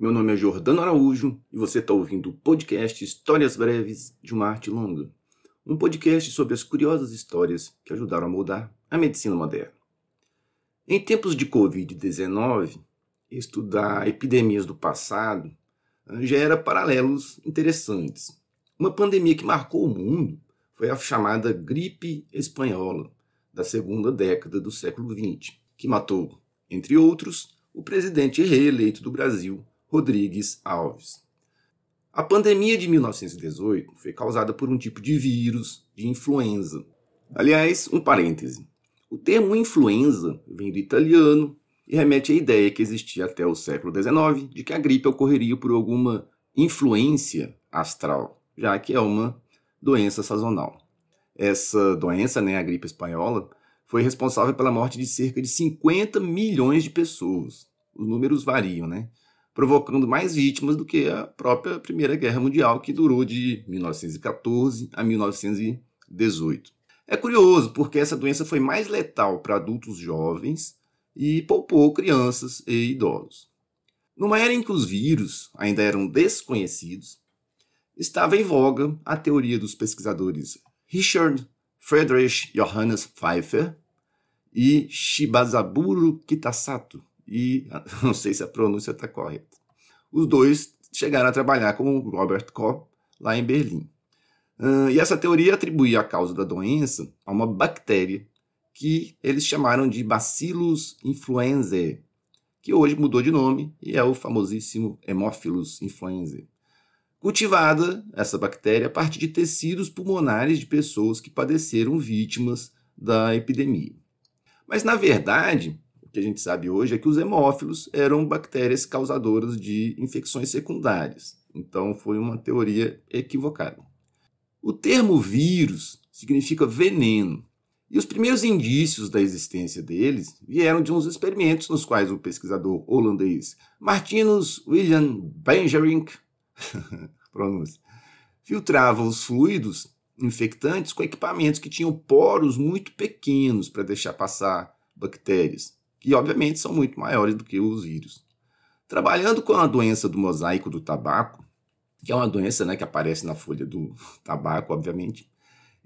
Meu nome é Jordano Araújo e você está ouvindo o podcast Histórias Breves de uma Arte Longa. Um podcast sobre as curiosas histórias que ajudaram a moldar a medicina moderna. Em tempos de Covid-19, estudar epidemias do passado gera paralelos interessantes. Uma pandemia que marcou o mundo foi a chamada gripe espanhola, da segunda década do século XX, que matou, entre outros, o presidente reeleito do Brasil, Rodrigues Alves. A pandemia de 1918 foi causada por um tipo de vírus de influenza. Aliás, um parêntese. O termo influenza vem do italiano e remete à ideia que existia até o século XIX de que a gripe ocorreria por alguma influência astral, já que é uma doença sazonal. Essa doença, né, a gripe espanhola, foi responsável pela morte de cerca de 50 milhões de pessoas. Os números variam, né? Provocando mais vítimas do que a própria Primeira Guerra Mundial, que durou de 1914 a 1918. É curioso, porque essa doença foi mais letal para adultos jovens e poupou crianças e idosos. Numa era em que os vírus ainda eram desconhecidos, estava em voga a teoria dos pesquisadores Richard Friedrich Johannes Pfeiffer e Shibazaburo Kitasato. E não sei se a pronúncia está correta. Os dois chegaram a trabalhar com Robert Koch lá em Berlim. Uh, e essa teoria atribuía a causa da doença a uma bactéria que eles chamaram de Bacillus influenzae, que hoje mudou de nome e é o famosíssimo Haemophilus influenzae. Cultivada essa bactéria a partir de tecidos pulmonares de pessoas que padeceram vítimas da epidemia. Mas, na verdade, que a gente sabe hoje é que os hemófilos eram bactérias causadoras de infecções secundárias. Então, foi uma teoria equivocada. O termo vírus significa veneno. E os primeiros indícios da existência deles vieram de uns experimentos nos quais o pesquisador holandês Martinus William Benjerink filtrava os fluidos infectantes com equipamentos que tinham poros muito pequenos para deixar passar bactérias, que obviamente são muito maiores do que os vírus. Trabalhando com a doença do mosaico do tabaco, que é uma doença né, que aparece na folha do tabaco, obviamente,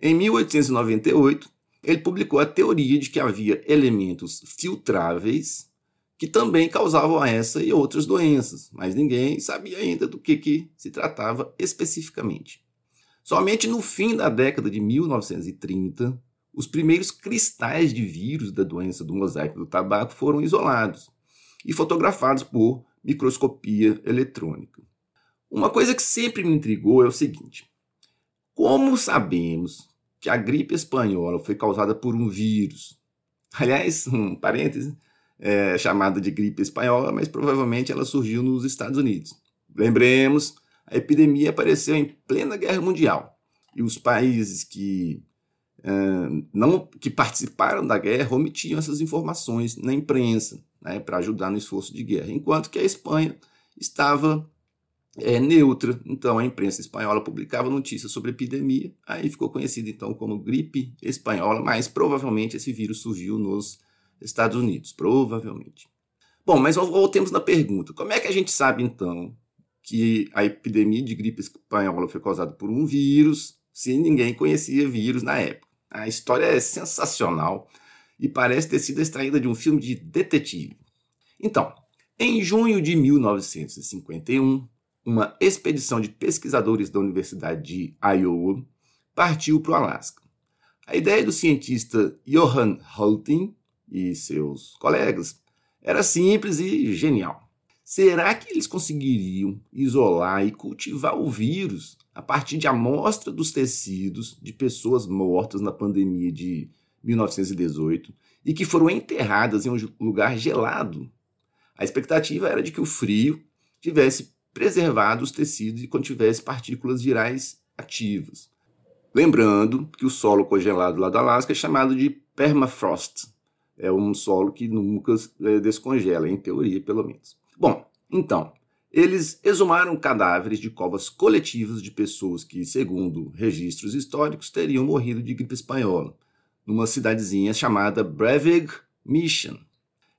em 1898 ele publicou a teoria de que havia elementos filtráveis que também causavam essa e outras doenças, mas ninguém sabia ainda do que, que se tratava especificamente. Somente no fim da década de 1930, os primeiros cristais de vírus da doença do mosaico do tabaco foram isolados e fotografados por microscopia eletrônica. Uma coisa que sempre me intrigou é o seguinte: como sabemos que a gripe espanhola foi causada por um vírus? Aliás, um parêntese, é chamada de gripe espanhola, mas provavelmente ela surgiu nos Estados Unidos. Lembremos a epidemia apareceu em plena guerra mundial e os países que uh, não que participaram da guerra omitiam essas informações na imprensa né, para ajudar no esforço de guerra, enquanto que a Espanha estava é, neutra. Então a imprensa espanhola publicava notícias sobre epidemia, aí ficou conhecida então como gripe espanhola, mas provavelmente esse vírus surgiu nos Estados Unidos, provavelmente. Bom, mas voltemos na pergunta: como é que a gente sabe então que a epidemia de gripe espanhola foi causada por um vírus, se ninguém conhecia vírus na época. A história é sensacional e parece ter sido extraída de um filme de detetive. Então, em junho de 1951, uma expedição de pesquisadores da Universidade de Iowa partiu para o Alasca. A ideia do cientista Johann Holting e seus colegas era simples e genial. Será que eles conseguiriam isolar e cultivar o vírus a partir de amostra dos tecidos de pessoas mortas na pandemia de 1918 e que foram enterradas em um lugar gelado? A expectativa era de que o frio tivesse preservado os tecidos e contivesse partículas virais ativas. Lembrando que o solo congelado lá do Alasca é chamado de permafrost. É um solo que nunca é, descongela, em teoria, pelo menos. Bom, então, eles exumaram cadáveres de covas coletivas de pessoas que, segundo registros históricos, teriam morrido de gripe espanhola, numa cidadezinha chamada Brevig Mission.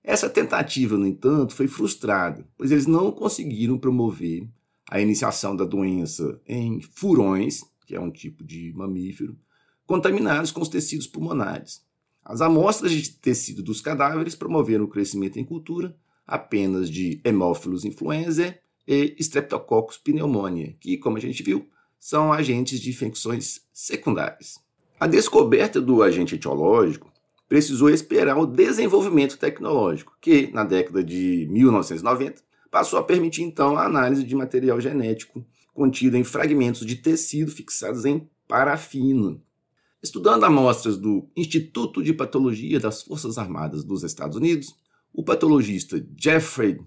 Essa tentativa, no entanto, foi frustrada, pois eles não conseguiram promover a iniciação da doença em furões, que é um tipo de mamífero, contaminados com os tecidos pulmonares. As amostras de tecido dos cadáveres promoveram o crescimento em cultura apenas de Haemophilus influenzae e Streptococcus pneumoniae, que, como a gente viu, são agentes de infecções secundárias. A descoberta do agente etiológico precisou esperar o desenvolvimento tecnológico, que, na década de 1990, passou a permitir então a análise de material genético contido em fragmentos de tecido fixados em parafina. Estudando amostras do Instituto de Patologia das Forças Armadas dos Estados Unidos, o patologista Jeffrey,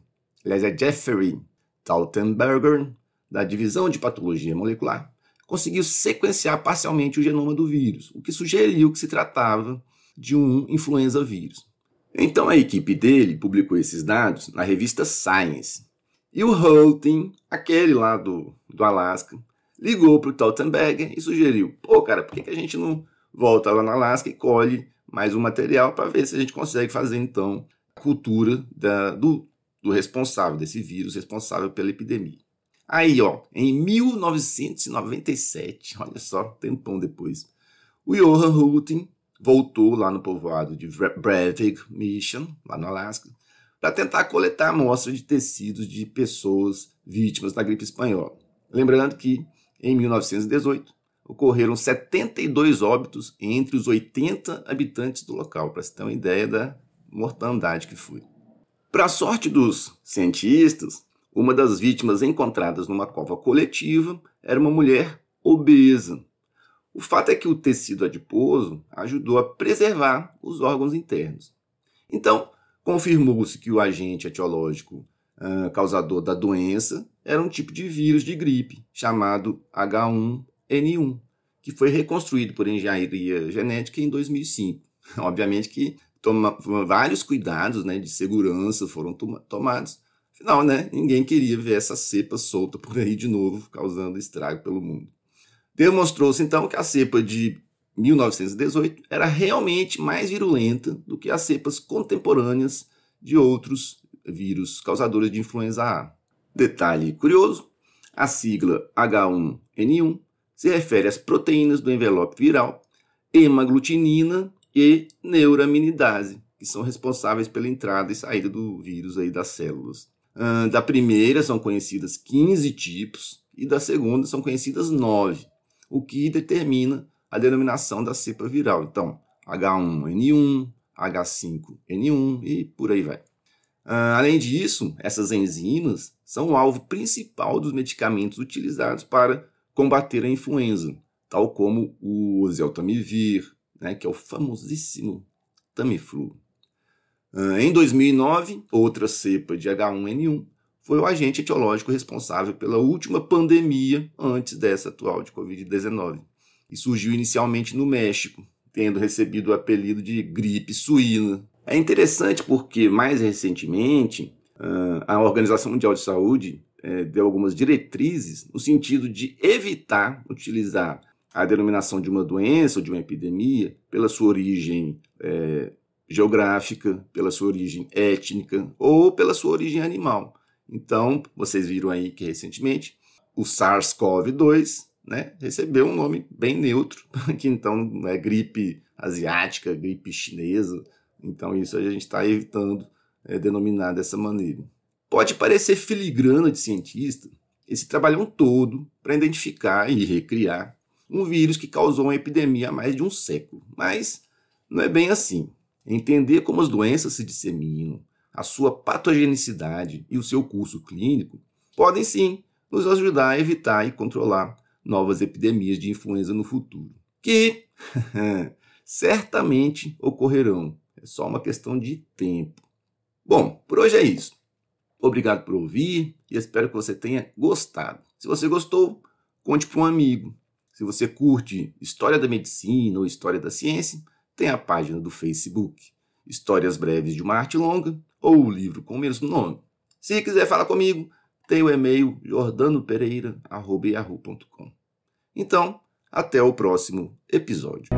aliás, é Jeffrey Tautenberger, da Divisão de Patologia Molecular, conseguiu sequenciar parcialmente o genoma do vírus, o que sugeriu que se tratava de um influenza vírus. Então a equipe dele publicou esses dados na revista Science. E o Holting, aquele lá do, do Alasca, ligou para o Tautenberger e sugeriu: pô, cara, por que, que a gente não volta lá no Alasca e colhe mais um material para ver se a gente consegue fazer então cultura da, do, do responsável, desse vírus responsável pela epidemia. Aí, ó, em 1997, olha só, tempão depois, o Johan Hulting voltou lá no povoado de Breivik Mission, lá no Alasca, para tentar coletar amostras de tecidos de pessoas vítimas da gripe espanhola. Lembrando que, em 1918, ocorreram 72 óbitos entre os 80 habitantes do local, para se ter uma ideia da mortandade que foi. Para a sorte dos cientistas, uma das vítimas encontradas numa cova coletiva era uma mulher obesa, o fato é que o tecido adiposo ajudou a preservar os órgãos internos. Então, confirmou-se que o agente etiológico uh, causador da doença era um tipo de vírus de gripe chamado H1N1, que foi reconstruído por engenharia genética em 2005. Obviamente que toma, vários cuidados né, de segurança foram toma, tomados. Afinal, né, ninguém queria ver essa cepa solta por aí de novo, causando estrago pelo mundo. Demonstrou-se então que a cepa de 1918 era realmente mais virulenta do que as cepas contemporâneas de outros vírus causadores de influenza A. Detalhe curioso: a sigla H1N1 se refere às proteínas do envelope viral, hemaglutinina e neuraminidase, que são responsáveis pela entrada e saída do vírus aí das células. Da primeira são conhecidas 15 tipos e da segunda são conhecidas 9 o que determina a denominação da cepa viral. Então, H1N1, H5N1 e por aí vai. Uh, além disso, essas enzimas são o alvo principal dos medicamentos utilizados para combater a influenza, tal como o Zeltamivir, né, que é o famosíssimo Tamiflu. Uh, em 2009, outra cepa de H1N1 foi o agente etiológico responsável pela última pandemia antes dessa atual de Covid-19. E surgiu inicialmente no México, tendo recebido o apelido de gripe suína. É interessante porque, mais recentemente, a Organização Mundial de Saúde é, deu algumas diretrizes no sentido de evitar utilizar a denominação de uma doença ou de uma epidemia pela sua origem é, geográfica, pela sua origem étnica ou pela sua origem animal. Então, vocês viram aí que recentemente o SARS-CoV-2 né, recebeu um nome bem neutro, que então é gripe asiática, gripe chinesa. Então, isso a gente está evitando é, denominar dessa maneira. Pode parecer filigrana de cientista esse trabalhão todo para identificar e recriar um vírus que causou uma epidemia há mais de um século, mas não é bem assim. Entender como as doenças se disseminam, a sua patogenicidade e o seu curso clínico, podem sim nos ajudar a evitar e controlar novas epidemias de influenza no futuro, que certamente ocorrerão. É só uma questão de tempo. Bom, por hoje é isso. Obrigado por ouvir e espero que você tenha gostado. Se você gostou, conte para um amigo. Se você curte História da Medicina ou História da Ciência, tem a página do Facebook Histórias Breves de uma Arte Longa ou o livro com o mesmo nome. Se quiser falar comigo, tem o e-mail jordanopereira.com. Então, até o próximo episódio.